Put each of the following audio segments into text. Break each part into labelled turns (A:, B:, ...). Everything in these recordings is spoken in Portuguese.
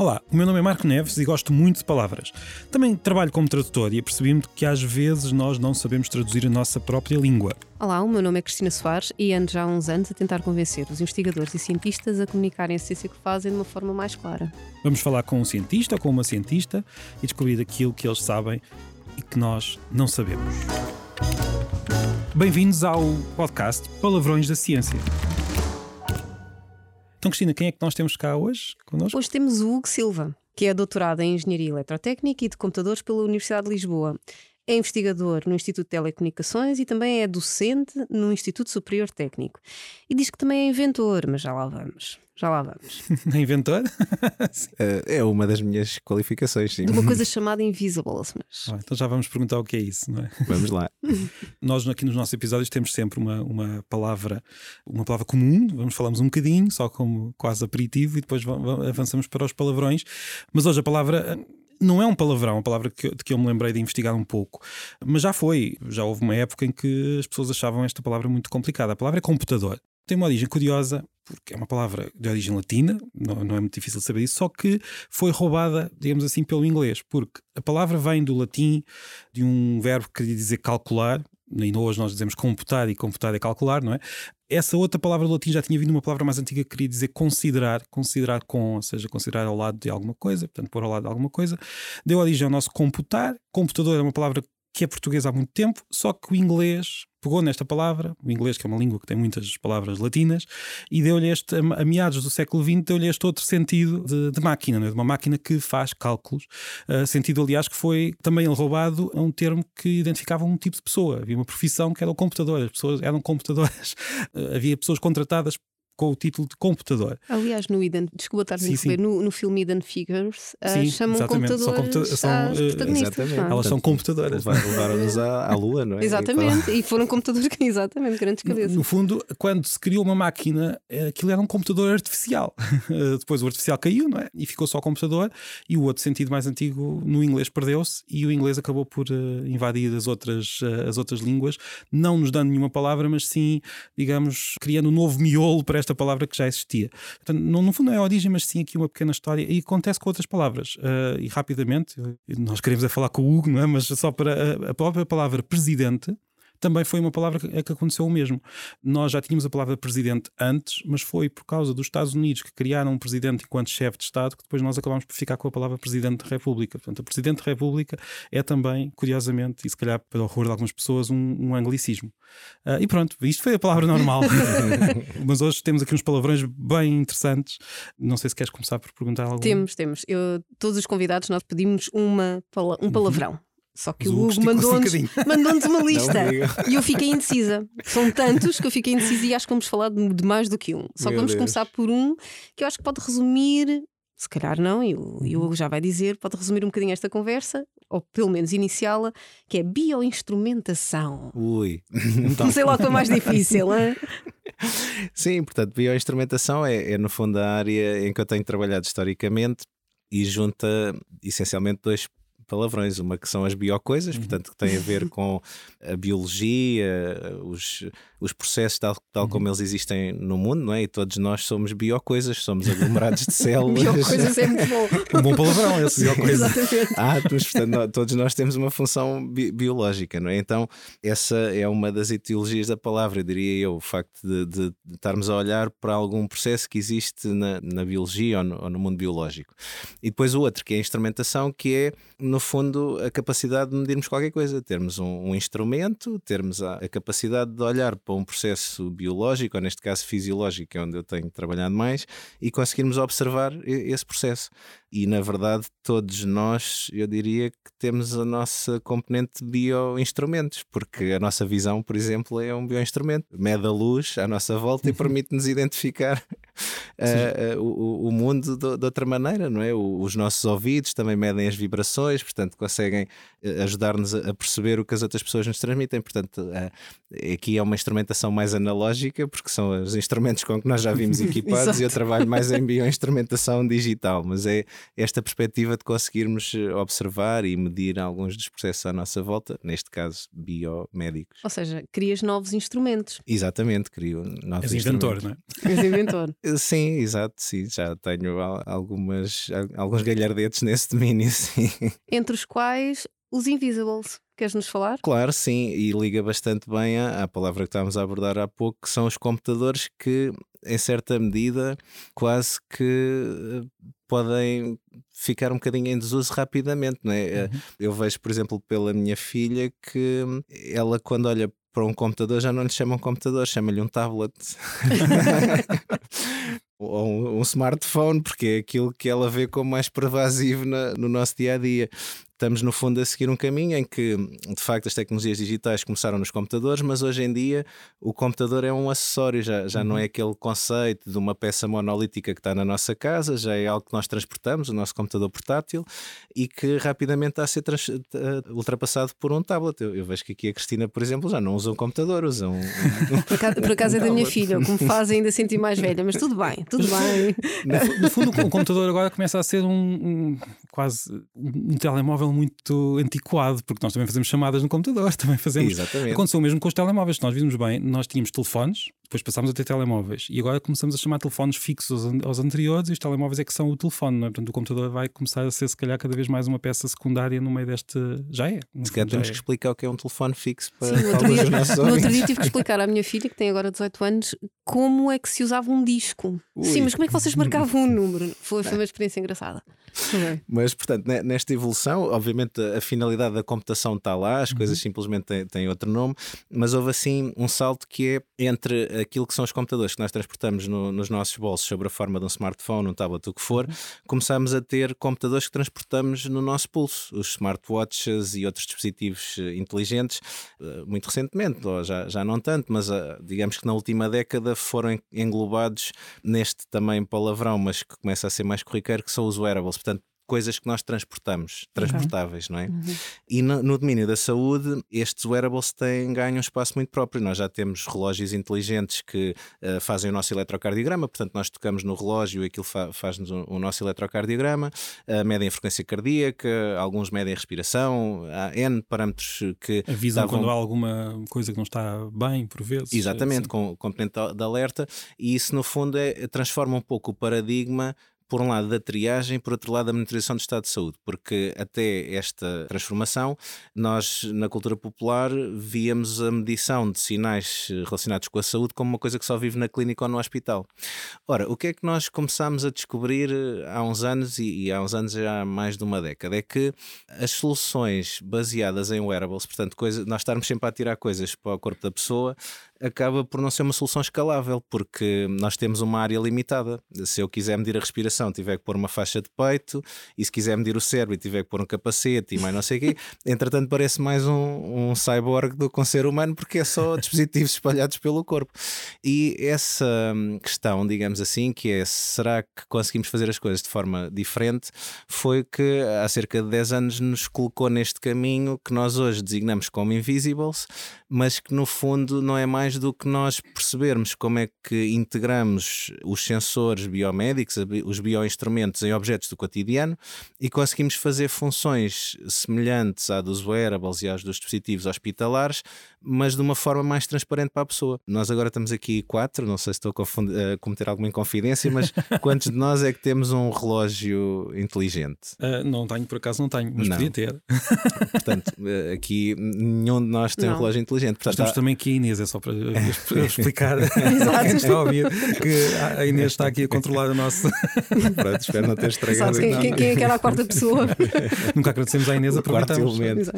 A: Olá, o meu nome é Marco Neves e gosto muito de palavras. Também trabalho como tradutor e apercebi-me que às vezes nós não sabemos traduzir a nossa própria língua.
B: Olá, o meu nome é Cristina Soares e ando já há uns anos a tentar convencer os investigadores e cientistas a comunicarem a ciência que fazem de uma forma mais clara.
A: Vamos falar com um cientista ou com uma cientista e descobrir aquilo que eles sabem e que nós não sabemos. Bem-vindos ao podcast Palavrões da Ciência. Então, Cristina, quem é que nós temos cá hoje connosco?
B: Hoje temos o Hugo Silva, que é doutorado em Engenharia Eletrotécnica e de Computadores pela Universidade de Lisboa. É investigador no Instituto de Telecomunicações e também é docente no Instituto Superior Técnico. E diz que também é inventor, mas já lá vamos. Já lá vamos.
A: Inventor?
C: Eh, é uma das minhas qualificações, sim.
B: De uma coisa chamada Invisibles. Mas...
A: Ah, então já vamos perguntar o que é isso, não é?
C: Vamos lá.
A: Nós aqui nos nossos episódios temos sempre uma, uma palavra uma palavra comum, vamos falamos um bocadinho, só como quase aperitivo, e depois avançamos para os palavrões. Mas hoje a palavra não é um palavrão, é uma palavra que, de que eu me lembrei de investigar um pouco, mas já foi, já houve uma época em que as pessoas achavam esta palavra muito complicada. A palavra é computador. Tem uma origem curiosa, porque é uma palavra de origem latina, não, não é muito difícil saber isso, só que foi roubada, digamos assim, pelo inglês, porque a palavra vem do latim, de um verbo que queria dizer calcular, e hoje nós dizemos computar e computar é calcular, não é? Essa outra palavra do latim já tinha vindo uma palavra mais antiga que queria dizer considerar, considerar com, ou seja, considerar ao lado de alguma coisa, portanto, pôr ao lado de alguma coisa. Deu origem ao nosso computar. Computador é uma palavra que é portuguesa há muito tempo, só que o inglês pegou nesta palavra, o inglês, que é uma língua que tem muitas palavras latinas, e deu-lhe este, a meados do século XX, deu-lhe este outro sentido de, de máquina, é? de uma máquina que faz cálculos. Uh, sentido, aliás, que foi também roubado a um termo que identificava um tipo de pessoa. Havia uma profissão que era o computador, as pessoas eram computadoras. Uh, havia pessoas contratadas com o título de computador.
B: Aliás, no Eden, desculpa estar a interromper, no, no filme Eden Figures, uh, sim, chamam computadores são, computa são uh.
A: Exatamente. Elas são computadoras.
C: Levaram-nos à, à, Lua, não é?
B: Exatamente, e foram computadores, exatamente, grandes cabeças.
A: No, no, fundo, quando se criou uma máquina, eh, aquilo era um computador artificial. Depois o artificial caiu, não é? E ficou só o computador, e o outro sentido mais antigo no inglês perdeu-se, e o inglês acabou por uh, invadir as outras, uh, as outras línguas, não nos dando nenhuma palavra, mas sim, digamos, criando um novo miolo para esta esta palavra que já existia. Portanto, no, no, fundo não é a origem, mas sim aqui uma pequena história e acontece com outras palavras. Uh, e rapidamente, nós queremos é falar com o Hugo, não é? mas só para a, a própria palavra presidente também foi uma palavra que, é que aconteceu o mesmo. Nós já tínhamos a palavra presidente antes, mas foi por causa dos Estados Unidos que criaram um presidente enquanto chefe de Estado que depois nós acabámos por ficar com a palavra presidente da República. Portanto, o presidente da República é também, curiosamente, e se calhar para o horror de algumas pessoas, um, um anglicismo. Uh, e pronto, isto foi a palavra normal. mas hoje temos aqui uns palavrões bem interessantes. Não sei se queres começar por perguntar algo.
B: Temos, temos. Eu, todos os convidados nós pedimos uma, um palavrão. Só que o Hugo mandou-nos mandou uma lista e eu fiquei indecisa. São tantos que eu fiquei indecisa e acho que vamos falar de, mais do que um. Só que vamos Deus. começar por um que eu acho que pode resumir, se calhar não, e o, o Hugo já vai dizer, pode resumir um bocadinho esta conversa, ou pelo menos iniciá-la, que é bioinstrumentação.
C: Ui.
B: Então. Não sei lá o que é mais difícil, hein?
C: Sim, portanto, bioinstrumentação é, é no fundo a área em que eu tenho trabalhado historicamente e junta essencialmente dois palavrões. Uma que são as biocoisas, uhum. portanto, que tem a ver com a biologia, os, os processos tal, tal como uhum. eles existem no mundo, não é? E todos nós somos biocoisas, somos aglomerados de células.
B: biocoisas é muito bom.
A: um bom palavrão esse, biocoisas.
C: Átomos, portanto, todos nós temos uma função bi biológica, não é? Então, essa é uma das etiologias da palavra, diria eu, o facto de, de, de estarmos a olhar para algum processo que existe na, na biologia ou no, ou no mundo biológico. E depois o outro, que é a instrumentação, que é, no no fundo, a capacidade de medirmos qualquer coisa, termos um, um instrumento, termos a, a, capacidade de olhar para um processo biológico, ou neste caso fisiológico, é onde eu tenho trabalhado mais, e conseguirmos observar esse processo. E na verdade, todos nós, eu diria que temos a nossa componente de bioinstrumentos, porque a nossa visão, por exemplo, é um bioinstrumento. Mede a luz à nossa volta e permite-nos identificar uh, uh, o, o, mundo de, de, outra maneira, não é? O, os nossos ouvidos também medem as vibrações, portanto, conseguem uh, ajudar-nos a, a, perceber o que as outras pessoas nos transmitem. Portanto, aqui é uma instrumentação mais analógica, porque são os instrumentos com que nós já vimos equipados, e eu trabalho mais em bioinstrumentação digital, mas é esta perspectiva de conseguirmos eh, observar e medir alguns dos processos à nossa volta, neste caso biomédicos.
B: Ou seja, crias novos instrumentos.
C: Exatamente, crio novos
A: És inventor, não é?
B: És inventor.
C: sim, exato, sim, já tenho algumas, alguns galhardetes nesse domínio, sim.
B: Entre os quais os Invisibles. Queres-nos falar?
C: Claro, sim, e liga bastante bem à, à, palavra que estávamos a abordar há pouco, que são os computadores que, em certa medida, quase que eh, podem ficar um bocadinho em desuso rapidamente, não é? Eh, uhum. Eu vejo, por exemplo, pela minha filha que ela, quando olha para um computador, já não lhe chama um computador, chama-lhe um tablet. ou um, um, smartphone, porque é aquilo que ela vê como mais pervasivo na, no nosso dia a dia estamos no fundo a seguir um caminho em que de facto as tecnologias digitais começaram nos computadores, mas hoje em dia o computador é um acessório, já, já uhum. não é aquele conceito de uma peça monolítica que está na nossa casa, já é algo que nós transportamos, o nosso computador portátil, e que rapidamente está a ser trans, ultrapassado por um tablet. Eu, eu, vejo que aqui a Cristina, por exemplo, já não usa um computador, usa um. um
B: por acaso, por acaso um é da minha filha, o que me faz ainda sentir mais velha, mas tudo bem, tudo bem.
A: No, no fundo, o computador agora começa a ser um, um quase um telemóvel muito antiquado, porque nós também fazemos chamadas no computador, também fazemos.
C: Exatamente.
A: Aconteceu mesmo com os telemóveis, se nós vimos bem, nós tínhamos telefones, depois passámos a ter telemóveis e agora começamos a chamar telefones fixos aos anteriores e os telemóveis é que são o telefone, não é? Portanto, o computador vai começar a ser, se calhar, cada vez mais uma peça secundária no meio deste. Já é.
C: Se calhar temos é. que explicar o que é um telefone fixo para
B: Sim, no outro, dia, no outro dia tive que explicar à minha filha, que tem agora 18 anos, como é que se usava um disco. Ui. Sim, mas como é que vocês marcavam um número? Foi, foi uma experiência engraçada.
C: Mas, portanto, nesta evolução, obviamente a finalidade da computação está lá, as uhum. coisas simplesmente têm, têm, outro nome, mas houve assim um salto que é entre aquilo que são os computadores que nós transportamos no, nos nossos bolsos sobre a forma de um smartphone, um tablet, o que for, uhum. começamos a ter computadores que transportamos no nosso pulso, os smartwatches e outros dispositivos eh, inteligentes, eh, muito recentemente, já, já não tanto, mas eh, digamos que na última década foram englobados neste também palavrão, mas que começa a ser mais corriqueiro, que são os wearables. Portanto, coisas que nós transportamos, transportáveis, okay. não é? Uhum. E no, no, domínio da saúde, estes wearables têm ganho um espaço muito próprio. Nós já temos relógios inteligentes que uh, fazem o nosso eletrocardiograma, portanto, nós tocamos no relógio e aquilo fa faz-nos o, o, nosso eletrocardiograma, uh, medem a frequência cardíaca, alguns medem a respiração, há N parâmetros que.
A: Avisam davam... quando há alguma coisa que não está bem, por vezes.
C: Exatamente, com componente de alerta, e isso, no fundo, é, transforma um pouco o paradigma por um lado, da triagem, por outro lado, da monitorização do estado de saúde, porque até esta transformação, nós, na cultura popular, víamos a medição de sinais relacionados com a saúde como uma coisa que só vive na clínica ou no hospital. Ora, o que é que nós começámos a descobrir eh, há uns anos, e, e há uns anos já há mais de uma década, é que as soluções baseadas em wearables, portanto, coisa, nós estarmos sempre a tirar coisas para o corpo da pessoa, acaba por não ser uma solução escalável, porque nós temos uma área limitada. Se eu quiser medir a respiração, tiver que pôr uma faixa de peito, e se quiser medir o cérebro, tiver que pôr um capacete e mais não sei o quê, entretanto parece mais um, um cyborg do que um ser humano, porque é só dispositivos espalhados pelo corpo. E essa questão, digamos assim, que é será que conseguimos fazer as coisas de forma diferente, foi que há cerca de 10 anos nos colocou neste caminho que nós hoje designamos como Invisibles, mas que no fundo não é mais do que nós percebermos como é que integramos os sensores biomédicos, os bioinstrumentos em objetos do cotidiano e conseguimos fazer funções semelhantes à dos wearables e às dos dispositivos hospitalares, mas de uma forma mais transparente para a pessoa. Nós agora estamos aqui quatro, não sei se estou a cometer alguma inconfidência, mas quantos de nós é que temos um relógio inteligente?
A: Uh, não tenho, por acaso não tenho, mas não. podia ter.
C: Portanto, ah, aqui nenhum de nós tem não. um relógio inteligente.
A: Portanto, temos há... também aqui a Inês, é só para explicar a quem está a ouvir que a Inês está aqui a controlar o nosso.
C: Pronto, espero não ter estragado.
B: Quem, quem, quem é aquela quarta pessoa?
A: Nunca agradecemos à Inês, aproveitamos.
C: Uh,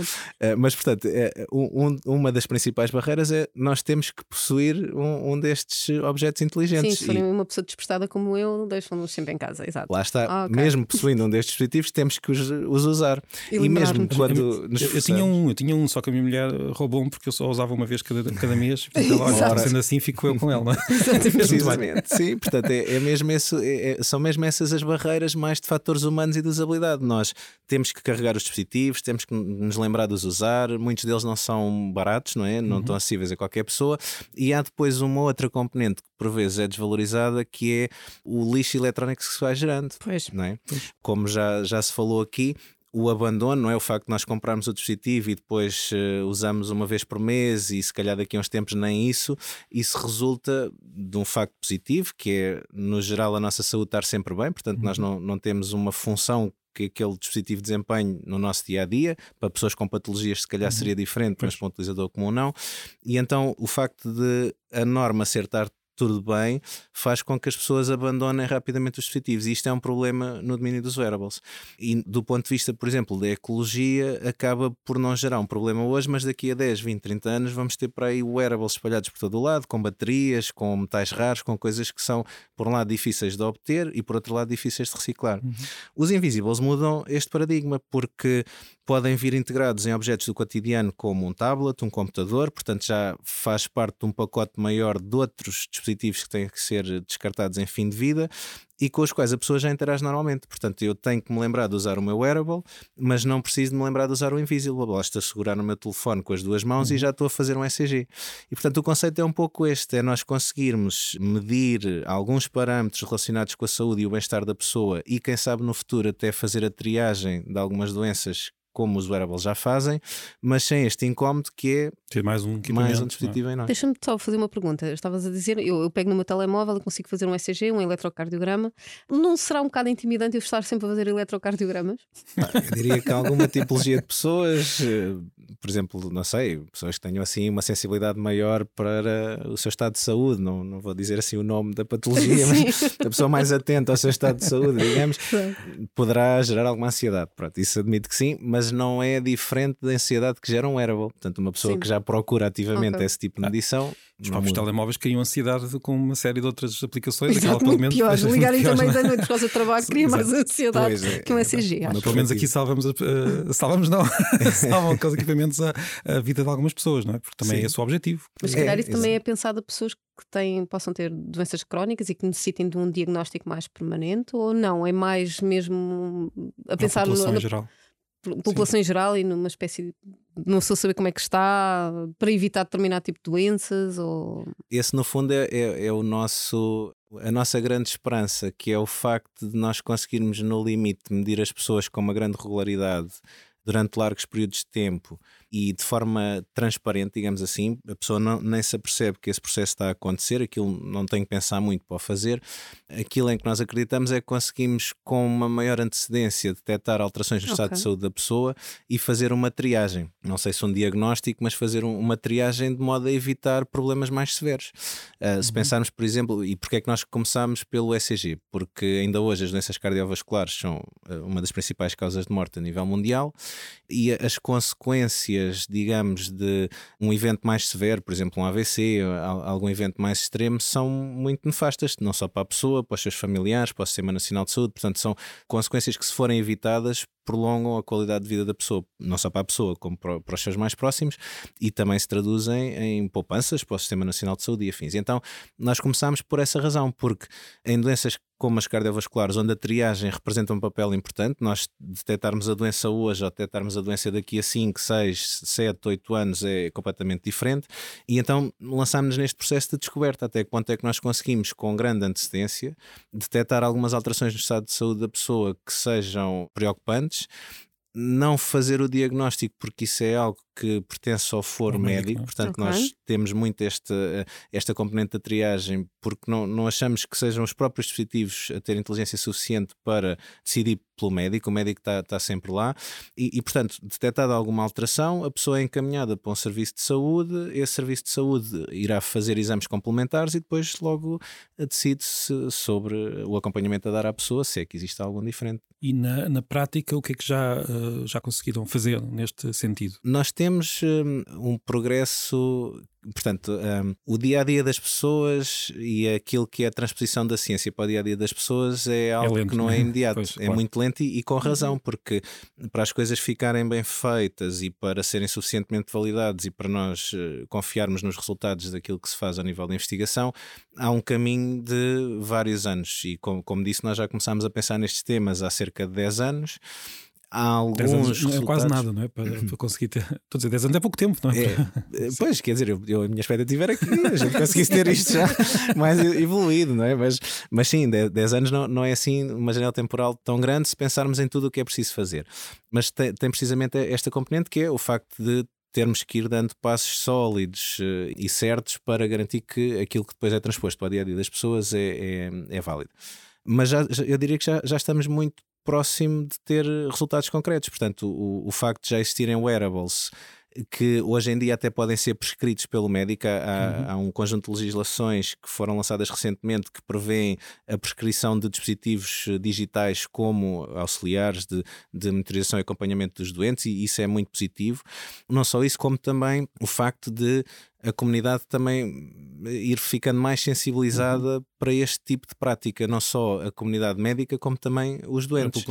C: mas, portanto, um, uma das principais barreiras é nós temos que possuir um, um destes objetos inteligentes.
B: Sim, se forem e... uma pessoa despistada como eu, deixam-nos sempre em casa, exato.
C: Lá está, ah, okay. mesmo possuindo um destes dispositivos, temos que os, os usar.
B: E, e mesmo
A: quando. Eu, eu, tinha um, eu tinha um, só que a minha mulher roubou um porque eu só usava uma vez cada, cada mês. Olha, sendo assim, fico eu com ela. Não é?
C: Precisamente, sim. Portanto, é, é mesmo esse, é, é, são mesmo essas as barreiras mais de fatores humanos e de usabilidade. Nós temos que carregar os dispositivos, temos que nos lembrar de os usar. Muitos deles não são baratos, não é? Não uhum. estão acessíveis a qualquer pessoa. E há depois uma outra componente que por vezes é desvalorizada, que é o lixo eletrónico que se vai gerando.
B: Pois.
C: Não é? Como já, já se falou aqui, o abandono, não é? O facto de nós comprarmos o dispositivo e depois uh, usamos uma vez por mês e se calhar daqui a uns tempos nem isso, isso resulta de um facto positivo, que é, no geral, a nossa saúde estar sempre bem, portanto, uhum. nós não, não temos uma função que aquele dispositivo desempenhe no nosso dia a dia. Para pessoas com patologias, se calhar uhum. seria diferente, mas para um utilizador comum, não. E então o facto de a norma ser estar tudo bem, faz com que as pessoas abandonem rapidamente os dispositivos. E isto é um problema no domínio dos wearables. E do ponto de vista, por exemplo, da ecologia, acaba por não gerar um problema hoje, mas daqui a 10, 20, 30 anos vamos ter para aí wearables espalhados por todo o lado, com baterias, com metais raros, com coisas que são, por um lado, difíceis de obter e, por outro lado, difíceis de reciclar. Uhum. Os invisibles mudam este paradigma porque podem vir integrados em objetos do cotidiano, como um tablet, um computador, portanto já faz parte de um pacote maior de outros dispositivos que têm que ser descartados em fim de vida e com os quais a pessoa já interage normalmente. Portanto, eu tenho que me lembrar de usar o meu wearable, mas não preciso de me lembrar de usar o Invisible. Basta segurar no meu telefone com as duas mãos uhum. e já estou a fazer um ECG. E portanto, o conceito é um pouco este: é nós conseguirmos medir alguns parâmetros relacionados com a saúde e o bem-estar da pessoa e, quem sabe, no futuro até fazer a triagem de algumas doenças como os wearables já fazem, mas sem este incómodo que é
A: ter mais um,
C: mais um dispositivo não. em nós.
B: Deixa-me só fazer uma pergunta. Estavas a dizer, eu, eu, pego no meu telemóvel e consigo fazer um ECG, um eletrocardiograma. Não será um bocado intimidante eu estar sempre a fazer eletrocardiogramas?
C: eu diria que alguma tipologia de pessoas, eh, por exemplo, não sei, pessoas que tenham assim uma sensibilidade maior para o seu estado de saúde, não, não vou dizer assim o nome da patologia, mas a pessoa mais atenta ao seu estado de saúde, digamos, poderá gerar alguma ansiedade. Pronto, isso admito que sim, mas não é diferente da ansiedade que gera um wearable. Portanto, uma pessoa Sim. que já procura ativamente okay. esse tipo de medição.
A: Os próprios telemóveis criam ansiedade com uma série de outras aplicações.
B: Exato, muito pior. Ligarem também da noite por causa do trabalho cria mais ansiedade é, que um ECG.
A: Mas, pelo menos aqui salvamos, uh, salvamos não, salvam com os equipamentos a, a, vida de algumas pessoas, não é? Porque também Sim. é esse o objetivo.
B: Mas se calhar é, isso também é pensado a pessoas que têm, possam ter doenças crónicas e que necessitem de um diagnóstico mais permanente ou não? É mais mesmo a pensar
A: no,
B: no,
A: geral
B: população Sim. em geral e numa espécie de não sou saber como é que está para evitar determinado tipo de doenças ou
C: esse no fundo é, é, é, o nosso a nossa grande esperança que é o facto de nós conseguirmos no limite medir as pessoas com uma grande regularidade durante largos períodos de tempo e de forma transparente, digamos assim, a pessoa não, nem se apercebe que esse processo está a acontecer, aquilo não tem que pensar muito para o fazer. Aquilo em que nós acreditamos é que conseguimos, com uma maior antecedência, detectar alterações no okay. estado de saúde da pessoa e fazer uma triagem. Não sei se um diagnóstico, mas fazer um, uma triagem de modo a evitar problemas mais severos. Uh, uhum. Se pensarmos, por exemplo, e porquê é que nós começamos pelo ECG? Porque ainda hoje as doenças cardiovasculares são ah, uma das principais causas de morte a nível mundial e as consequências digamos, de um evento mais severo, por exemplo, um AVC, algum evento mais extremo, são muito nefastas, não só para a pessoa, para os seus familiares, para o Sistema Nacional de Saúde. Portanto, são consequências que, se forem evitadas, prolongam a qualidade de vida da pessoa, não só para a pessoa, como para, para, os seus mais próximos, e também se traduzem em poupanças para o Sistema Nacional de Saúde e afins. Então, nós começamos por essa razão, porque em doenças como as cardiovasculares, onde a triagem representa um papel importante, nós detectarmos a doença hoje ou detectarmos a doença daqui a 5, 6, 7, 8 anos é completamente diferente, e então lançámos-nos neste processo de descoberta, até que ponto é que nós conseguimos, com grande antecedência, detectar algumas alterações no estado de saúde da pessoa que sejam preocupantes não fazer o diagnóstico, porque isso é algo que pertence ao foro médico, médico, portanto, okay. nós temos muito esta, esta componente da triagem, porque não, não achamos que sejam os próprios dispositivos a ter inteligência suficiente para decidir pelo médico, o médico está, está sempre lá, e, e, portanto, detectada alguma alteração, a pessoa é encaminhada para um serviço de saúde, esse serviço de saúde irá fazer exames complementares e depois logo decide-se sobre o acompanhamento a dar à pessoa, se é que existe algum diferente.
A: E na, na prática, o que é que já, uh, já conseguiram fazer neste sentido?
C: Nós temos um, um progresso portanto, um, o dia a dia das pessoas e aquilo que é a transposição da ciência para o dia a dia das pessoas é, é algo é lento, que não é imediato, pois, é claro. muito lento e, e, com razão, porque para as coisas ficarem bem feitas e para serem suficientemente validadas e para nós uh, confiarmos nos resultados daquilo que se faz a nível de investigação, há um caminho de vários anos. E como, como disse, nós já começámos a pensar nestes temas há cerca de 10 anos há alguns. Anos,
A: é quase nada, não é? Para, para conseguir ter. Estou a dizer, 10 anos é pouco tempo, não é? é
C: pois, quer dizer, eu, eu, a minha expectativa era que a gente conseguisse ter isto já mais evoluído, não é? Mas, mas sim, 10 anos não, não é assim uma janela temporal tão grande se pensarmos em tudo o que é preciso fazer. Mas tem, tem precisamente esta componente que é o facto de termos que ir dando passos sólidos uh, e certos para garantir que aquilo que depois é transposto para o dia a dia das pessoas é, é, é válido. Mas já, eu diria que já, já estamos muito próximo de ter resultados concretos. Portanto, o, o facto de já existirem wearables que hoje em dia até podem ser prescritos pelo médico. Há, uhum. há, um conjunto de legislações que foram lançadas recentemente que prevêem a prescrição de dispositivos digitais como auxiliares de, de monitorização e acompanhamento dos doentes, e isso é muito positivo. Não só isso, como também o facto de a comunidade também ir ficando mais sensibilizada uhum. para este tipo de prática, não só a comunidade médica, como também os doentes.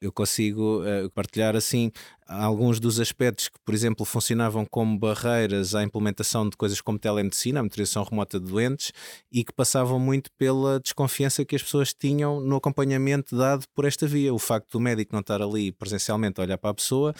C: Eu consigo uh, partilhar assim alguns dos aspectos que, por exemplo, funcionavam como barreiras à implementação de coisas como telemedicina, a monitorização remota de doentes, e que passavam muito pela desconfiança que as pessoas tinham no acompanhamento dado por esta via. O facto do médico não estar ali presencialmente a olhar para a pessoa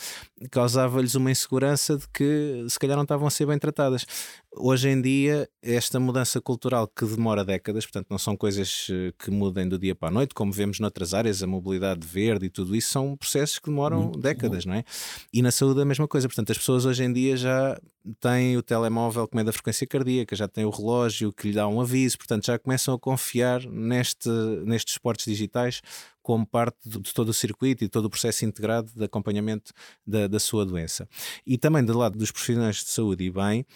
C: causava-lhes uma insegurança de que se calhar não estavam a ser bem tratadas. Hoje em dia, esta mudança cultural que demora décadas, portanto, não são coisas eh, que mudem do dia para a noite, como vemos noutras áreas, a mobilidade verde e tudo isso, são processos que demoram Muito décadas, bom. não é? E na saúde a mesma coisa. Portanto, as pessoas hoje em dia já têm o telemóvel que mede a frequência cardíaca, já têm o relógio que lhe dá um aviso, portanto, já começam a confiar neste, nestes esportes digitais como parte de todo o circuito e todo o processo integrado de acompanhamento da, da sua doença. E também do lado dos profissionais de saúde e bem,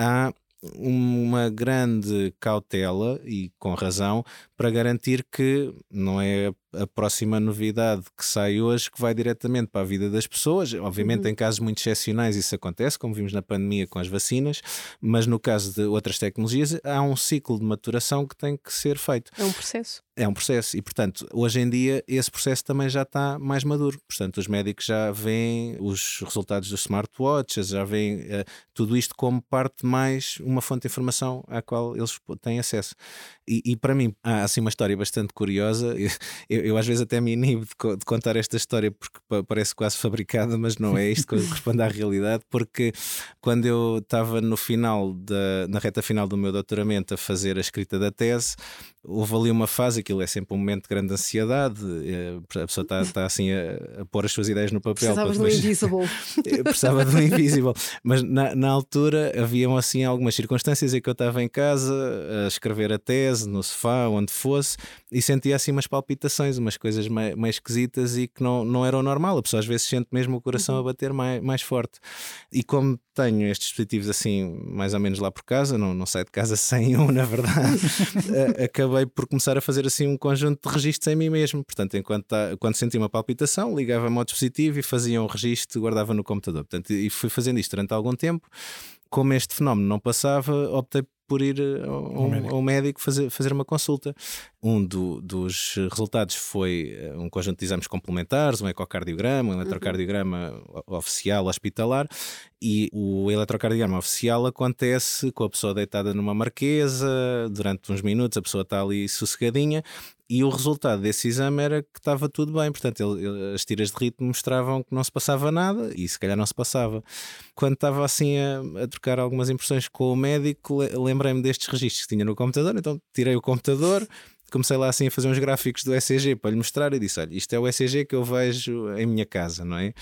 C: há uma grande cautela, e com razão, para garantir que não é a próxima novidade que sai hoje que vai diretamente para a vida das pessoas. Obviamente, uhum. em casos muito excepcionais, isso acontece, como vimos na pandemia com as vacinas, mas no caso de outras tecnologias, há um ciclo de maturação que tem que ser feito.
B: É um processo.
C: É um processo, e portanto, hoje em dia, esse processo também já está mais maduro. Portanto, os médicos já veem os resultados dos smartwatches, já veem uh, tudo isto como parte mais uma fonte de informação à qual eles têm acesso. E, e para mim, há assim uma história bastante curiosa. Eu, eu, às vezes até me inibo de, de, contar esta história porque parece quase fabricada, mas não é isto que corresponde à realidade. Porque quando eu estava no final, da, na reta final do meu doutoramento, a fazer a escrita da tese, houve ali uma fase, aquilo é sempre um momento de grande ansiedade, eh, a pessoa está, está assim a, a, pôr as suas ideias no papel.
B: Precisavas depois... do Invisible.
C: Precisava do Invisible. Mas na, na altura haviam assim algumas circunstâncias em que eu estava em casa a escrever a tese, no sofá, onde fosse, e sentia assim umas palpitações, umas coisas mais, esquisitas e que não, não eram normal. A pessoa às vezes sente mesmo o coração uhum. a bater mais, mais forte. E como tenho estes dispositivos assim, mais ou menos lá por casa, não, não saio de casa sem um, na verdade, acabei por começar a fazer assim um conjunto de registros em mim mesmo. Portanto, enquanto tá, quando sentia uma palpitação, ligava-me ao dispositivo e fazia um registro, guardava no computador. Portanto, e fui fazendo isto durante algum tempo. Como este fenómeno não passava, optei por ir eh, ao, médico. ao médico fazer, fazer uma consulta. Um do, dos resultados foi eh, um conjunto de exames complementares, um ecocardiograma, um uhum. eletrocardiograma uhum. oficial hospitalar, e o eletrocardiograma oficial acontece com a pessoa deitada numa marquesa, durante uns minutos a pessoa está ali sossegadinha, e o resultado desse exame era que estava tudo bem, portanto, ele, ele, as tiras de ritmo mostravam que não se passava nada e se calhar não se passava. Quando estava assim a, a trocar algumas impressões com o médico, lembrei-me destes registros que tinha no computador, então tirei o computador, comecei lá assim a fazer uns gráficos do ECG para lhe mostrar e disse: Olha, isto é o ECG que eu vejo em minha casa, não é?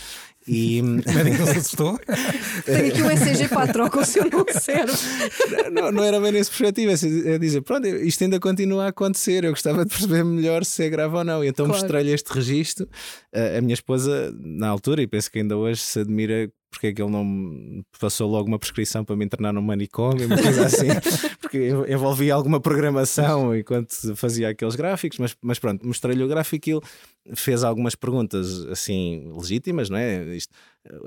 A: E. Assustou?
B: Tenho aqui o ECG para a troca, o seu não serve.
C: Não, não era bem nesse perspectiva, é, é dizer: Pronto, isto ainda continua a acontecer, eu gostava de perceber melhor se é grave ou não. E então claro. mostrei-lhe este registro. A minha esposa, na altura, e penso que ainda hoje se admira porque é que ele não me passou logo uma prescrição para me internar num manicômio, uma coisa assim, porque envolvia alguma programação enquanto fazia aqueles gráficos, mas, mas pronto, mostrei-lhe o gráfico e ele fez algumas perguntas assim legítimas, não é? Isto,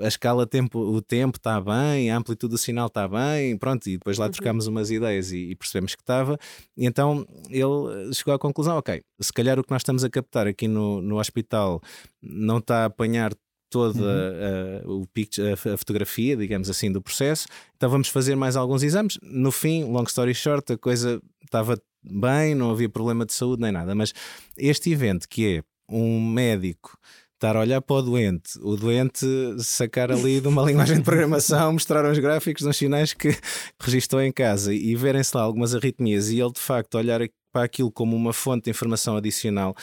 C: a escala tempo, o tempo está bem, a amplitude do sinal está bem, pronto, e depois lá uhum. trocámos umas ideias e, e, percebemos que estava, e então ele chegou à conclusão, ok, se calhar o que nós estamos a captar aqui no, no hospital não está a apanhar toda uhum. a, o picture, a, fotografia, digamos assim, do processo. Então vamos fazer mais alguns exames. No fim, long story short, a coisa estava bem, não havia problema de saúde nem nada. Mas este evento, que é um médico estar a olhar para o doente, o doente sacar ali de uma linguagem de programação, mostrar uns gráficos nos sinais que registrou em casa e verem-se lá algumas arritmias e ele de facto olhar para aquilo como uma fonte de informação adicional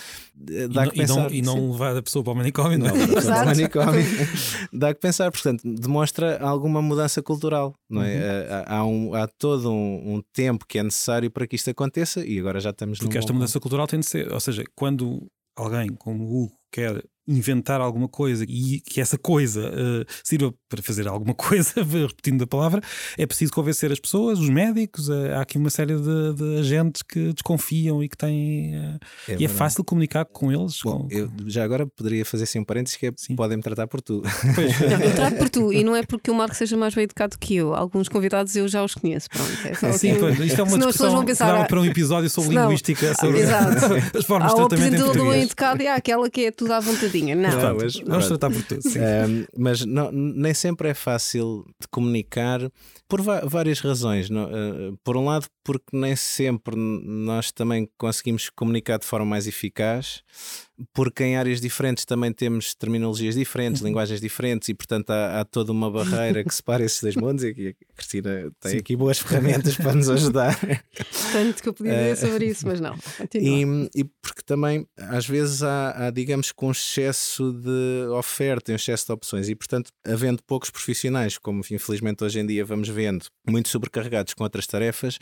A: eh, dá e, que pensar, e não, e não levar a pessoa para o manicômio, não, é? não
C: para o manicômio. dá que pensar, portanto, demonstra alguma mudança cultural, não é? Uhum. Eh, há, há, um, há todo um, um, tempo que é necessário para que isto aconteça e agora já estamos
A: Porque esta mudança ponto. cultural tem de ser, ou seja, quando alguém como o Hugo quer inventar alguma coisa e que essa coisa uh, sirva para fazer alguma coisa, repetindo a palavra, é preciso convencer as pessoas, os médicos. Uh, há aqui uma série de, de, agentes que desconfiam e que têm. Uh, é e é fácil comunicar com eles.
C: Bom,
A: com,
C: eu já agora poderia fazer assim um parênteses que é, podem-me tratar por tu.
B: Pois. Não, eu trato por tu e não é porque o Marco seja mais bem educado que eu. Alguns convidados eu já os conheço. Pronto, é
A: só Sim, assim. pois, isto é uma Senão discussão vão pensar, que dava para um episódio sobre linguística, sobre as formas há de tratamento. Há o do bem
B: educado e há aquela que é tudo à Não,
A: não mas, vamos tratar por tudo.
C: Um, mas não, nem sempre é fácil de comunicar por várias razões. Uh, por um lado, porque nem sempre nós também conseguimos comunicar de forma mais eficaz, porque em áreas diferentes também temos terminologias diferentes, uhum. linguagens diferentes e, portanto, há, há, toda uma barreira que separa esses dois mundos. E a Cristina tem Sim. aqui boas ferramentas para nos ajudar.
B: Tanto que eu podia dizer sobre isso, mas não.
C: E, e, porque também, às vezes, há, há, digamos que um excesso de oferta, um excesso de opções, e, portanto, havendo poucos profissionais, como infelizmente hoje em dia vamos ver vendo muito sobrecarregados com outras tarefas,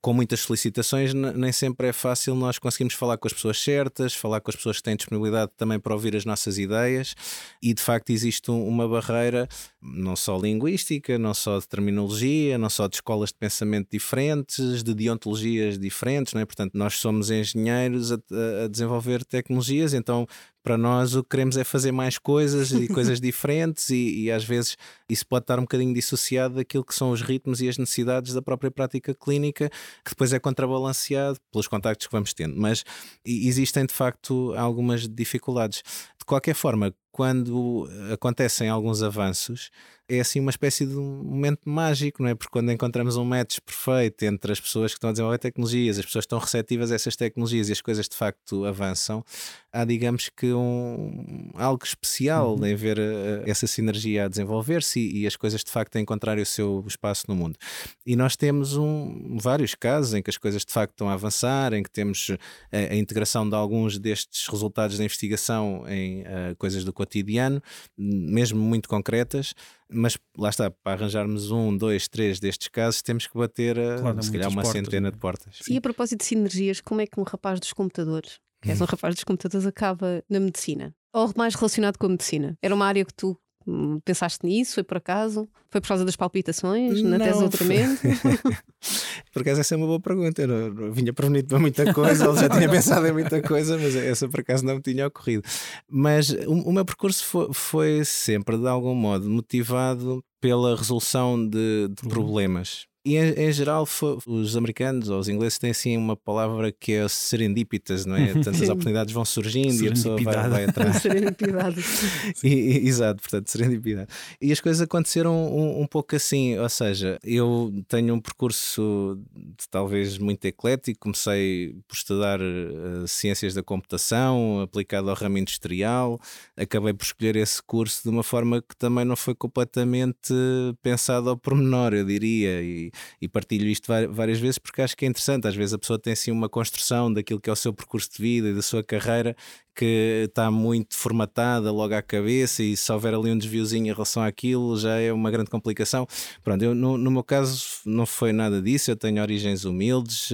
C: com muitas solicitações, nem sempre é fácil nós conseguirmos falar com as pessoas certas, falar com as pessoas que têm disponibilidade também para ouvir as nossas ideias, e de facto existe uma barreira, não só linguística, não só de terminologia, não só de escolas de pensamento diferentes, de deontologias diferentes, não é? portanto, nós somos engenheiros a, a desenvolver tecnologias, então para nós o que queremos é fazer mais coisas e coisas diferentes e, e, às vezes isso pode estar um bocadinho dissociado daquilo que são os ritmos e as necessidades da própria prática clínica, que depois é contrabalanceado pelos contactos que vamos tendo. Mas existem de facto algumas dificuldades. De qualquer forma, quando acontecem alguns avanços, é assim uma espécie de um momento mágico, não é? Porque quando encontramos um match perfeito entre as pessoas que estão a desenvolver tecnologias, as pessoas estão receptivas a essas tecnologias e as coisas de facto avançam, há, digamos que, um, algo especial uhum. em ver uh, essa sinergia a desenvolver-se e, e, as coisas de facto a encontrarem o seu espaço no mundo. E nós temos um, vários casos em que as coisas de facto estão a avançar, em que temos a, eh, a integração de alguns destes resultados da investigação em uh, coisas do cotidiano, mesmo muito concretas mas lá está, para arranjarmos um, dois, três destes casos, temos que bater a, claro, se calhar uma portas, centena é? de portas.
B: Sim. E a propósito de sinergias, como é que um rapaz dos computadores, que és um hum. rapaz dos computadores, acaba na medicina? Ou mais relacionado com a medicina? Era uma área que tu hum, pensaste nisso? Foi por acaso? Foi por causa das palpitações na Não, tese de doutoramento?
C: por acaso essa é uma boa pergunta. Eu não, não vinha prevenido para muita coisa, ele já tinha pensado em muita coisa, mas essa por acaso não me tinha ocorrido. Mas o, o meu percurso foi, foi, sempre, de algum modo, motivado pela resolução de, de uhum. problemas. E em, em geral, foi, os americanos ou os ingleses têm assim uma palavra que é serendípitas, não é? Tantas oportunidades vão surgindo e a pessoa vai, vai atrás.
B: serendipidade.
C: e, e, exato, portanto, serendipidade. E as coisas aconteceram um, um, pouco assim, ou seja, eu tenho um percurso de, talvez muito eclético, comecei por estudar uh, ciências da computação aplicado ao ramo industrial, acabei por escolher esse curso de uma forma que também não foi completamente pensado ao pormenor, eu diria, e e, partilho isto várias vezes porque acho que é interessante. Às vezes a pessoa tem assim uma construção daquilo que é o seu percurso de vida e da sua carreira que está muito formatada logo à cabeça e se houver ali um desviozinho em relação àquilo já é uma grande complicação. Pronto, eu, no, no meu caso não foi nada disso, eu tenho origens humildes,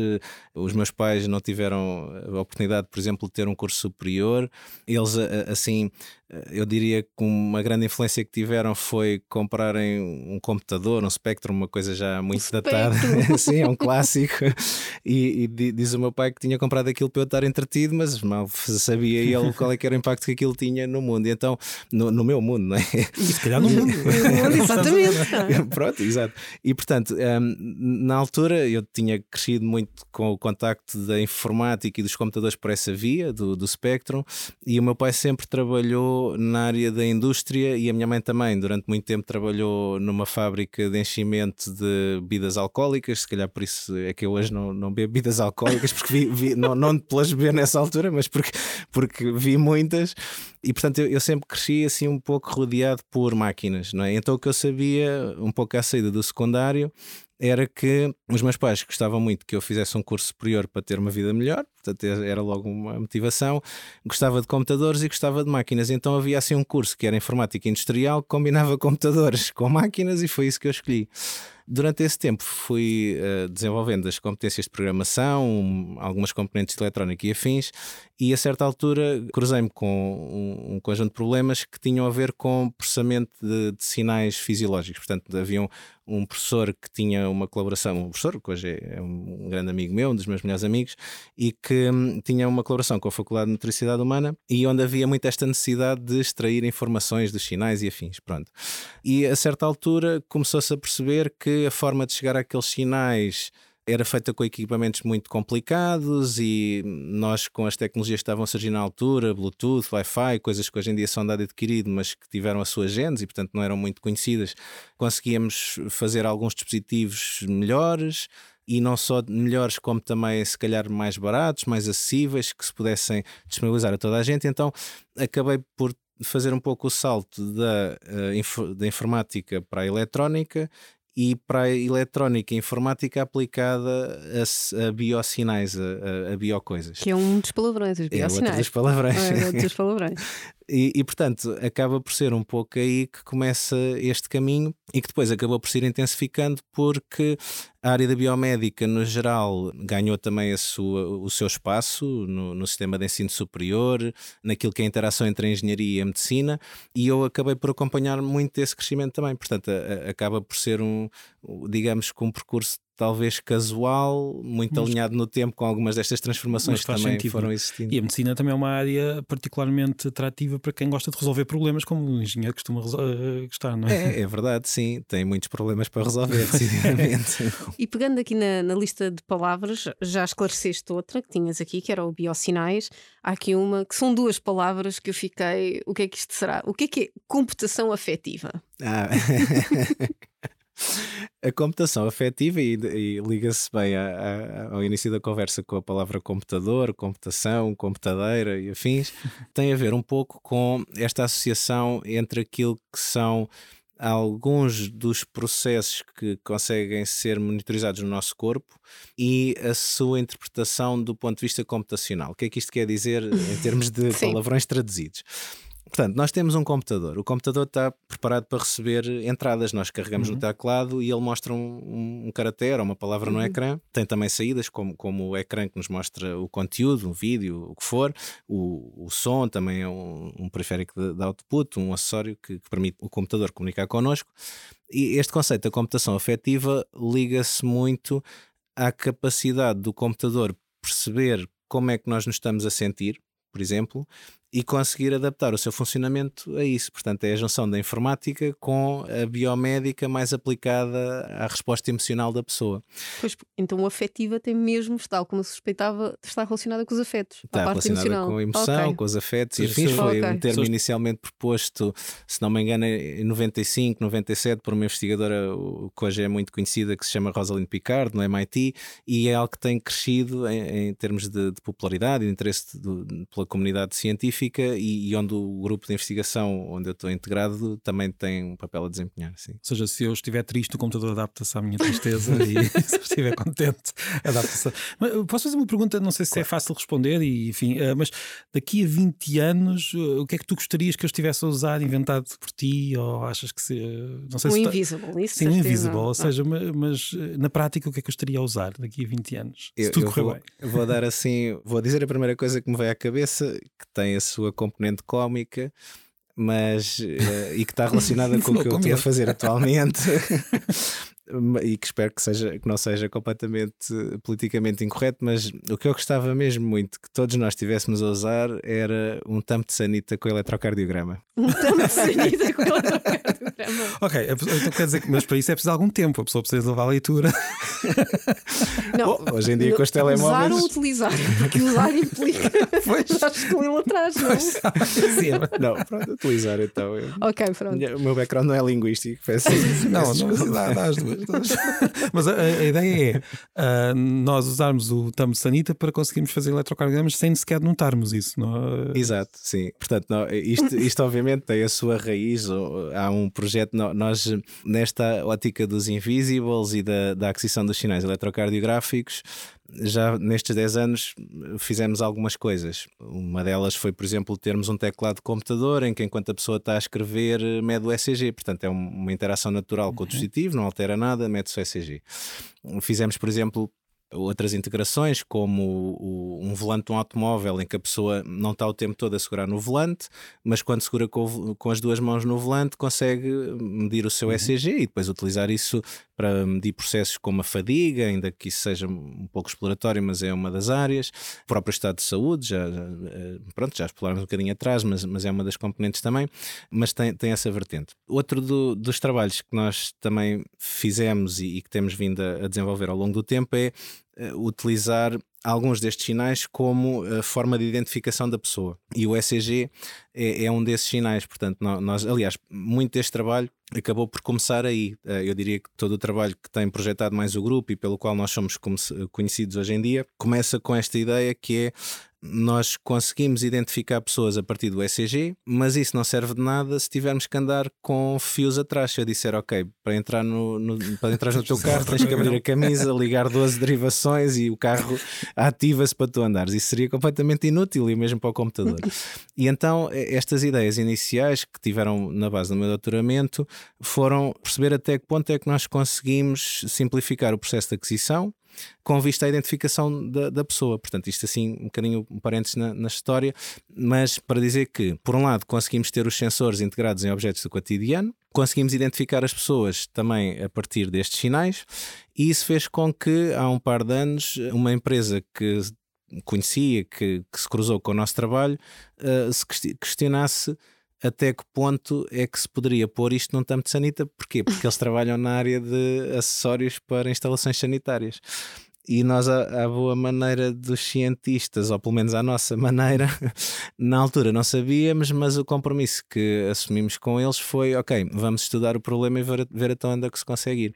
C: os meus pais não tiveram a oportunidade, por exemplo, de ter um curso superior, eles assim eu diria que uma grande influência que tiveram foi comprarem um computador, um Spectrum, uma coisa já muito datada. Sim, é um clássico. E, e, diz o meu pai que tinha comprado aquilo para eu estar entretido, mas mal sabia ele qual é que era o impacto que aquilo tinha no mundo. E então, no, no meu mundo, não é?
A: E se calhar no mundo.
B: Exatamente.
C: Pronto, exato. E portanto, um, na altura eu tinha crescido muito com o contacto da informática e dos computadores por essa via, do, do Spectrum, e o meu pai sempre trabalhou na área da indústria e a minha mãe também, durante muito tempo, trabalhou numa fábrica de enchimento de bebidas alcoólicas. Se calhar por isso é que eu hoje não, não bebo bebidas alcoólicas, porque vi, vi não, não pelas beber nessa altura, mas porque, porque vi muitas. E portanto eu, eu, sempre cresci assim um pouco rodeado por máquinas, não é? Então o que eu sabia, um pouco à saída do secundário, era que os meus pais gostavam muito que eu fizesse um curso superior para ter uma vida melhor, portanto era logo uma motivação. Gostava de computadores e gostava de máquinas, então havia assim um curso que era informática industrial que combinava computadores com máquinas e foi isso que eu escolhi. Durante esse tempo fui uh, desenvolvendo as competências de programação, um, algumas componentes de eletrónica e afins, e a certa altura cruzei-me com um, um, conjunto de problemas que tinham a ver com processamento de, de sinais fisiológicos. Portanto, havia um, professor que tinha uma colaboração, um professor que hoje é, um grande amigo meu, um dos meus melhores amigos, e que um, tinha uma colaboração com a Faculdade de Nutricidade Humana e onde havia muito esta necessidade de extrair informações dos sinais e afins. Pronto. E a certa altura começou-se a perceber que a forma de chegar àqueles sinais era feita com equipamentos muito complicados e nós, com as tecnologias que estavam surgindo na altura, Bluetooth, Wi-Fi, coisas que hoje em dia são dado adquirido, mas que tiveram a sua gênese e, portanto, não eram muito conhecidas, conseguíamos fazer alguns dispositivos melhores e não só melhores, como também, se calhar, mais baratos, mais acessíveis, que se pudessem disponibilizar a toda a gente. Então, acabei por fazer um pouco o salto da, uh, da informática para a eletrónica e para a eletrónica e informática aplicada a, a biosinais, a, a, biocoisas.
B: Que é um dos palavrões, os biosinais. É outro dos
C: palavrões. É
B: outro dos palavrões.
C: E, e, portanto, acaba por ser um pouco aí que começa este caminho e que depois acabou por se ir intensificando porque a área da biomédica, no geral, ganhou também sua, o seu espaço no, no, sistema de ensino superior, naquilo que é a interação entre a engenharia e a medicina, e eu acabei por acompanhar muito esse crescimento também. Portanto, a, a, acaba por ser um, digamos que um percurso talvez casual, muito mas, alinhado no tempo com algumas destas transformações que também sentido. foram existindo.
A: E a medicina também é uma área particularmente atrativa para quem gosta de resolver problemas, como o engenheiro costuma uh, gostar, não
C: é? é? É verdade, sim, tem muitos problemas para resolver, decididamente.
B: e pegando aqui na, na, lista de palavras, já esclareceste outra que tinhas aqui, que era o biosinais. Há aqui uma que são duas palavras que eu fiquei. O que é que isto será? O que é que é computação afetiva? Ah.
C: A computação afetiva, e, e liga-se bem a, a, ao início da conversa com a palavra computador, computação, computadeira e afins, tem a ver um pouco com esta associação entre aquilo que são alguns dos processos que conseguem ser monitorizados no nosso corpo e a sua interpretação do ponto de vista computacional. O que é que isto quer dizer em termos de palavrões traduzidos? Portanto, nós temos um computador. O computador está preparado para receber entradas. Nós carregamos uhum. no teclado e ele mostra um, um caractere ou uma palavra uhum. no ecrã. Tem também saídas, como, como o ecrã que nos mostra o conteúdo, um vídeo, o que for. O, o som também é um, um periférico de, de, output, um acessório que, que permite o computador comunicar connosco. E este conceito da computação afetiva liga-se muito à capacidade do computador perceber como é que nós nos estamos a sentir, por exemplo, e conseguir adaptar o seu funcionamento a isso. Portanto, é a junção da informática com a biomédica mais aplicada à resposta emocional da pessoa.
B: Pois, então o afetiva tem mesmo, tal como suspeitava, está relacionada com os afetos.
C: Está relacionada emocional. com a emoção, okay. com os afetos e afins. Foi okay. um termo Sou... inicialmente proposto, se não me engano, em 95, 97, por uma investigadora que hoje é muito conhecida, que se chama Rosalind Picard, no MIT, e é algo que tem crescido em, em termos de, de popularidade e de interesse de, pela comunidade científica científica e, e, onde o grupo de investigação onde eu estou integrado também tem um papel a desempenhar. Sim. Ou
A: seja, se eu estiver triste, o computador adapta-se à minha tristeza e se eu estiver contente, adapta-se. Posso fazer uma pergunta? Não sei se é claro. é fácil responder, e, enfim, uh, mas daqui a 20 anos, uh, o que é que tu gostarias que eu estivesse a usar, inventado por ti? Ou achas que se. Uh,
B: não sei um se invisible, isso
A: Sim, um invisible. Ou seja, mas, mas, na prática, o que é que eu estaria a usar daqui a 20 anos?
C: Eu,
A: se tudo
C: eu
A: correr
C: vou,
A: bem.
C: Vou dar assim, vou dizer a primeira coisa que me veio à cabeça, que tem a sua componente cómica mas uh, e que está relacionada com o que eu estou a fazer atualmente e que espero que, seja, que não seja completamente politicamente incorreto, mas o que eu gostava mesmo muito que todos nós tivéssemos a usar era um tampo de sanita com eletrocardiograma.
B: Um tampo de sanita com eletrocardiograma.
A: ok, então quer dizer que, mas para isso é preciso algum tempo, a pessoa precisa levar a leitura.
C: Não, hoje em dia com os telemóveis.
B: Usar ou utilizar, porque usar implica. Pois. Já escolheu atrás, não? Sim,
C: é não, pronto, utilizar então. Eu...
B: Ok, pronto.
C: O meu background não é linguístico, peço,
A: não, não, dá, dá as duas. Mas a, a, ideia é uh, nós usarmos o tambo de sanita para conseguirmos fazer eletrocardiogramas sem sequer notarmos isso. Não?
C: É? Exato, sim. Portanto, não, isto, isto obviamente tem a sua raiz. Há um projeto, nós nesta ótica dos invisibles e da, da aquisição dos sinais eletrocardiográficos, já nestes 10 anos fizemos algumas coisas. Uma delas foi, por exemplo, termos um teclado de computador em que, enquanto a pessoa está a escrever, mede o ECG. Portanto, é uma interação natural com o dispositivo, não altera nada, mede-se o ECG. Fizemos, por exemplo, outras integrações, como o, um volante de um automóvel em que a pessoa não está o tempo todo a segurar no volante, mas quando segura com, com as duas mãos no volante consegue medir o seu uhum. ECG e depois utilizar isso para medir processos como a fadiga, ainda que isso seja um pouco exploratório, mas é uma das áreas. O próprio estado de saúde, já, já eh, pronto, já explorámos um bocadinho atrás, mas, mas é uma das componentes também, mas tem, tem essa vertente. Outro do, dos trabalhos que nós também fizemos e, e que temos vindo a, a desenvolver ao longo do tempo é utilizar alguns destes sinais como forma de identificação da pessoa. E o ECG é, é um desses sinais. Portanto, nós, aliás, muito deste trabalho acabou por começar aí. Uh, eu diria que todo o trabalho que tem projetado mais o grupo e pelo qual nós somos conhecidos hoje em dia começa com esta ideia que é nós conseguimos identificar pessoas a partir do ECG, mas isso não serve de nada se tivermos que andar com fios atrás. Se eu disser, ok, para entrar no, no para entrar no teu carro tens que abrir a camisa, ligar 12 derivações e o carro ativa-se para tu andares. Isso seria completamente inútil e mesmo para o computador. E então estas ideias iniciais que tiveram na base do meu doutoramento foram perceber até que ponto é que nós conseguimos simplificar o processo de aquisição com vista à identificação da, da pessoa. Portanto, isto assim, um bocadinho um parênteses na, na, história, mas para dizer que, por um lado, conseguimos ter os sensores integrados em objetos do cotidiano, conseguimos identificar as pessoas também a partir destes sinais, e isso fez com que, há um par de anos, uma empresa que conhecia, que, que se cruzou com o nosso trabalho, uh, se questionasse até que ponto é que se poderia pôr isto num tampo de sanita? Porquê? Porque eles trabalham na área de acessórios para instalações sanitárias. E nós, à, boa maneira dos cientistas, ou pelo menos à nossa maneira, na altura não sabíamos, mas o compromisso que assumimos com eles foi: ok, vamos estudar o problema e ver, ver até onde é que se consegue ir.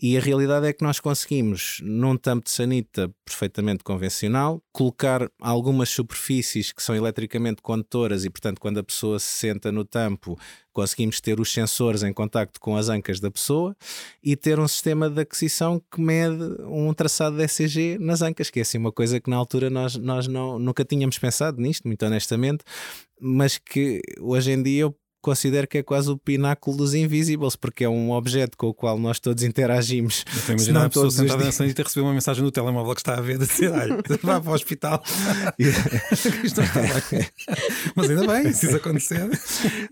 C: E a realidade é que nós conseguimos, num tampo de sanita perfeitamente convencional, colocar algumas superfícies que são eletricamente condutoras e, portanto, quando a pessoa se senta no tampo, conseguimos ter os sensores em contacto com as ancas da pessoa e ter um sistema de aquisição que mede um traçado de ECG nas ancas, que é assim uma coisa que na altura nós, nós não, nunca tínhamos pensado nisto, muito honestamente, mas que hoje em dia eu considero que é quase o pináculo dos Invisibles, porque é um objeto com o qual nós todos interagimos.
A: Eu estou a pessoa sentada na e receber uma mensagem no telemóvel que está a ver, de dizer, vá para o hospital. mas ainda bem, se isso acontecer.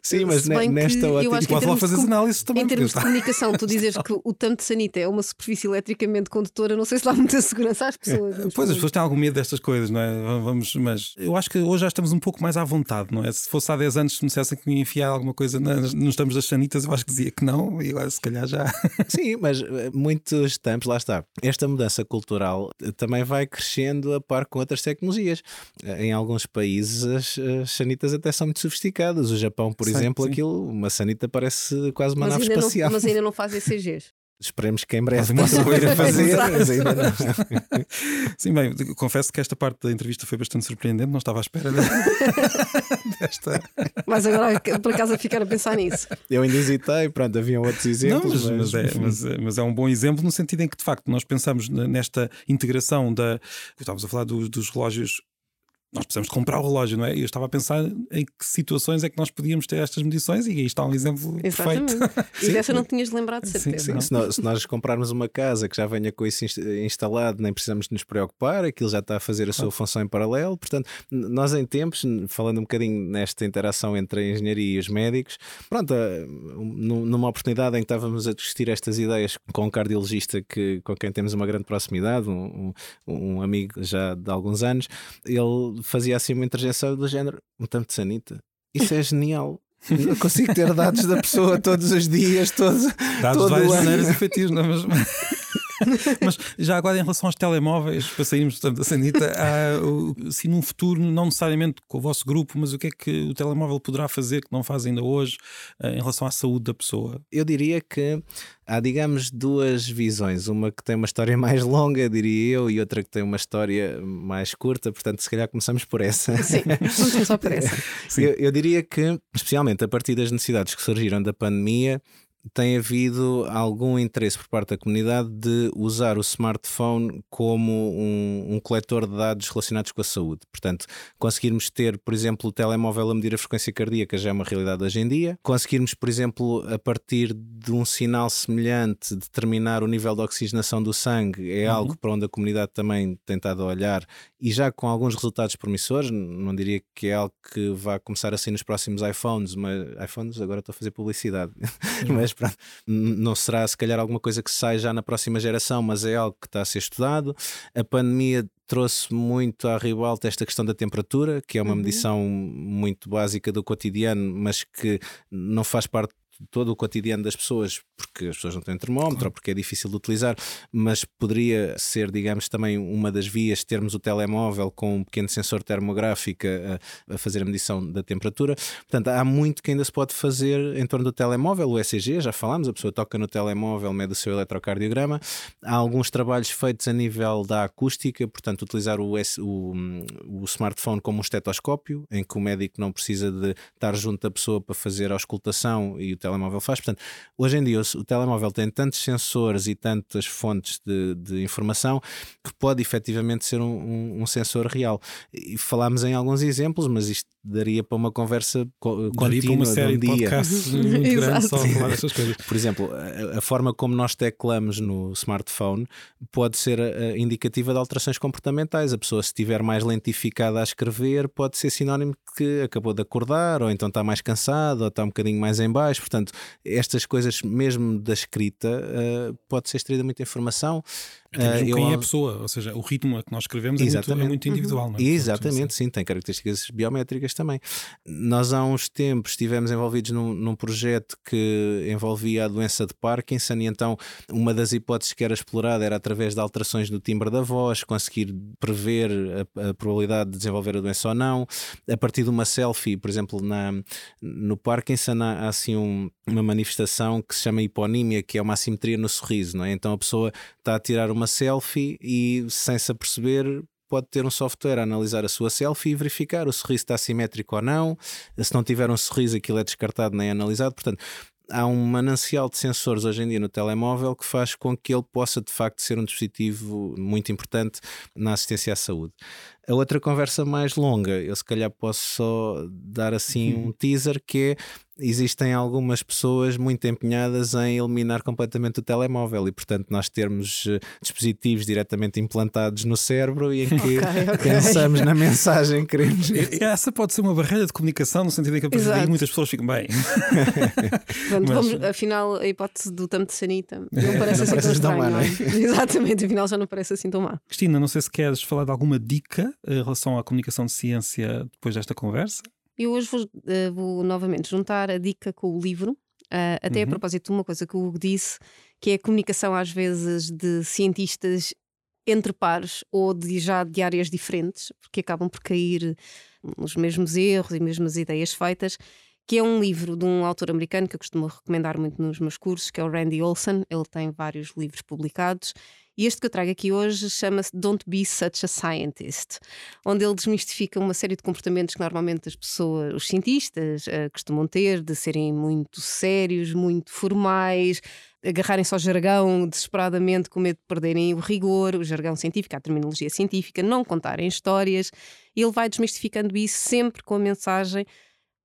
C: Sim, mas nesta
A: ótica. E pode lá fazer as análises também.
B: Em termos de comunicação, tu dizes que o tanto de sanita é uma superfície eletricamente condutora, não sei se dá muita segurança às pessoas.
A: Pois, as pessoas têm algum medo destas coisas, não é? Vamos, mas eu acho que hoje já estamos um pouco mais à vontade, não é? Se fosse há 10 anos, se me dissessem que me enfiar alguma coisa nas, nos tampos das sanitas, eu acho que dizia que não, e agora se calhar já.
C: Sim, mas eh, muitos tampos, lá está. Esta mudança cultural eh, também vai crescendo a par com outras tecnologias. Eh, em alguns países as, as sanitas até são muito sofisticadas. O Japão, por sim, exemplo, sim. aquilo, uma sanita parece quase uma mas nave espacial.
B: Não, mas ainda não faz ECGs.
C: Esperemos que em breve possa vir a fazer, mas ainda não.
A: Sim, bem, confesso que esta parte da entrevista foi bastante surpreendente, não estava à espera de... desta.
B: Mas agora, por acaso, a ficar a pensar nisso.
C: Eu ainda hesitei, pronto, haviam outros exemplos.
A: Não, mas, mas... Mas, é, mas, mas, é, um bom exemplo no sentido em que, de facto, nós pensamos nesta integração da. Estávamos a falar dos, dos relógios nós precisamos de comprar o relógio, não é? E eu estava a pensar em que situações é que nós podíamos ter estas medições e aí está um exemplo Exatamente. perfeito.
B: E dessa não tinhas lembrado de certeza.
C: Sim, sim. Se, nós, se, nós, comprarmos uma casa que já venha com isso instalado, nem precisamos nos preocupar, aquilo já está a fazer a sua função em paralelo. Portanto, nós em tempos, falando um bocadinho nesta interação entre a engenharia e os médicos, pronto, eh, numa oportunidade em que estávamos a discutir estas ideias com um cardiologista que, com quem temos uma grande proximidade, um, um, um amigo já de alguns anos, ele fazia assim uma interjeição do género: um tanto de sanita. Isso é genial. Eu consigo ter dados da pessoa todos os dias, todos.
A: Dados várias maneiras efetivas, não é? Mas... Mas já agora em relação aos telemóveis, para sairmos portanto, da sanita, há, se num futuro, não necessariamente com o vosso grupo, mas o que é que o telemóvel poderá fazer que não faz ainda hoje eh, em relação à saúde da pessoa?
C: Eu diria que há, digamos, duas visões. Uma que tem uma história mais longa, diria eu, e outra que tem uma história mais curta. Portanto, se calhar começamos por essa.
B: Sim, vamos começar por essa.
C: Eu, eu diria que, especialmente a partir das necessidades que surgiram da pandemia, tem havido algum interesse por parte da comunidade de usar o smartphone como um, um, coletor de dados relacionados com a saúde. Portanto, conseguirmos ter, por exemplo, o telemóvel a medir a frequência cardíaca já é uma realidade hoje em dia. Conseguirmos, por exemplo, a partir de um sinal semelhante, determinar o nível de oxigenação do sangue é uhum. algo para onde a comunidade também tem estado a olhar e já com alguns resultados promissores. Não diria que é algo que vá começar a sair nos próximos iPhones, mas iPhones agora estou a fazer publicidade, uhum. mas pronto, não será se calhar alguma coisa que sai já na próxima geração, mas é algo que está a ser estudado. A pandemia trouxe muito à ribalta esta questão da temperatura, que é uma uhum. medição muito básica do cotidiano, mas que não faz parte todo o cotidiano das pessoas, porque as pessoas não têm termómetro, claro. ou porque é difícil de utilizar, mas poderia ser, digamos, também uma das vias termos o telemóvel com um pequeno sensor termográfico a, a, fazer a medição da temperatura. Portanto, há muito que ainda se pode fazer em torno do telemóvel, o ECG, já falámos, a pessoa toca no telemóvel, mede o seu eletrocardiograma. Há alguns trabalhos feitos a nível da acústica, portanto, utilizar o, o, o smartphone como um estetoscópio, em que o médico não precisa de estar junto da pessoa para fazer a auscultação e o telemóvel faz. Portanto, hoje em dia o, o telemóvel tem tantos sensores e tantas fontes de, de informação que pode efetivamente ser um, um, um, sensor real. E falámos em alguns exemplos, mas isto daria para uma conversa co daria contínua
A: uma série
C: de um dia.
A: podcasts muito grande só a falar dessas coisas.
C: Por exemplo, a, a, forma como nós teclamos no smartphone pode ser a, a indicativa de alterações comportamentais. A pessoa, se estiver mais lentificada a escrever, pode ser sinónimo de que acabou de acordar, ou então está mais cansado, ou está um bocadinho mais em baixo. Portanto, estas coisas, mesmo da escrita, uh, pode ser extraída muita informação.
A: Até mesmo uh, quem é a pessoa, ou seja, o ritmo a que nós escrevemos é muito, é muito, individual. Não é?
C: Exatamente, sim, tem características biométricas também. Nós há uns tempos estivemos envolvidos num, num, projeto que envolvia a doença de Parkinson e então uma das hipóteses que era explorada era através de alterações no timbre da voz, conseguir prever a, a probabilidade de desenvolver a doença ou não. A partir de uma selfie, por exemplo, na, no Parkinson há, há assim um, uma manifestação que se chama hiponímia, que é uma assimetria no sorriso, não é? Então a pessoa está a tirar uma selfie e sem se aperceber pode ter um software a analisar a sua selfie e verificar o sorriso está simétrico ou não. Se não tiver um sorriso, aquilo é descartado nem analisado. Portanto, há um manancial de sensores hoje em dia no telemóvel que faz com que ele possa de facto ser um dispositivo muito importante na assistência à saúde. A outra conversa mais longa, eu se calhar posso só dar assim uhum. um teaser que é existem algumas pessoas muito empenhadas em eliminar completamente o telemóvel e, portanto, nós termos eh, dispositivos diretamente implantados no cérebro e em que okay, okay. pensamos na mensagem que queremos.
A: Essa pode ser uma barreira de comunicação, no sentido em que a muitas pessoas ficam bem.
B: Pronto, Mas... vamos, afinal, a hipótese do tampo de sanita não parece não assim tão estranho. Má, não é? Exatamente, afinal já não parece assim tão má.
A: Cristina, não sei se queres falar de alguma dica em relação à comunicação de ciência depois desta conversa.
B: Eu hoje vou, uh, vou novamente juntar a dica com o livro, uh, até uhum. a propósito de uma coisa que o Hugo disse, que é a comunicação às vezes de cientistas entre pares ou de já de áreas diferentes, porque acabam por cair nos mesmos erros e mesmas ideias feitas. que é um livro de um autor americano que eu costumo recomendar muito nos meus cursos, que é o Randy Olson. Ele tem vários livros publicados. E este que eu trago aqui hoje chama-se Don't Be Such a Scientist, onde ele desmistifica uma série de comportamentos que normalmente as pessoas, os cientistas, uh, costumam ter, de serem muito sérios, muito formais, agarrarem-se ao jargão desesperadamente com medo de perderem o rigor, o jargão científico, a terminologia científica, não contarem histórias. Ele vai desmistificando isso sempre com a mensagem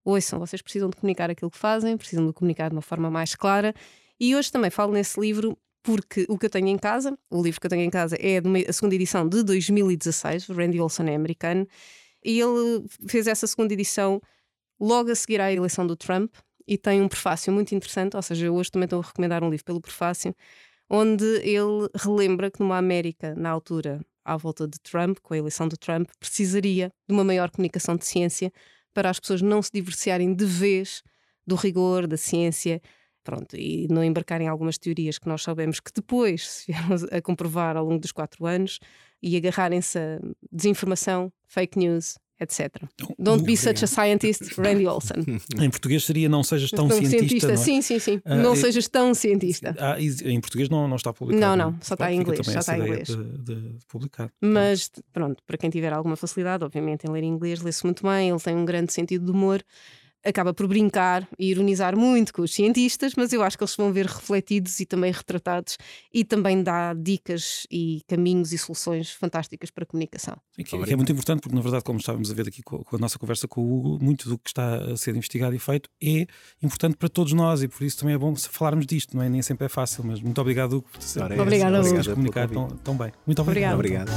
B: ouçam, vocês precisam de comunicar aquilo que fazem, precisam de comunicar de uma forma mais clara. E hoje também falo nesse livro porque o que eu tenho em casa, o livro que eu tenho em casa é a segunda edição de 2016, o Randy Olson é americano, e ele fez essa segunda edição logo a seguir à eleição do Trump e tem um prefácio muito interessante, ou seja, hoje também estou a recomendar um livro pelo prefácio, onde ele relembra que numa América, na altura, à volta de Trump, com a eleição do Trump, precisaria de uma maior comunicação de ciência para as pessoas não se divorciarem de vez do rigor, da ciência, pronto, e não embarcarem em algumas teorias que nós sabemos que depois se vieram a comprovar ao longo dos quatro anos e agarrarem-se a desinformação, fake news, etc. Don't be such a scientist, Randy Olson.
A: Em português seria não sejas tão, tão cientista. cientista. É?
B: Sim, sim, sim. Uh, não sejas tão cientista.
A: Ah, em português não, não está publicado.
B: Não, não, só está em inglês. Só está em inglês.
A: De, de, publicar.
B: Mas pronto, para quem tiver alguma facilidade, obviamente, em ler inglês, lê-se muito bem, ele tem um grande sentido de humor acaba por brincar e ironizar muito com os cientistas, mas eu acho que eles vão ver refletidos e também retratados e também dá dicas e caminhos e soluções fantásticas para a comunicação.
A: que, que, é muito importante, porque na verdade, como estávamos a ver aqui com, com, a nossa conversa com o Hugo, muito do que está a ser investigado e feito é importante para todos nós e por isso também é bom falarmos disto, não é? Nem sempre é fácil, mas muito obrigado, Hugo, por
B: ser, obrigado,
A: comunicar tão, tão, bem. Muito obrigado.
C: obrigado.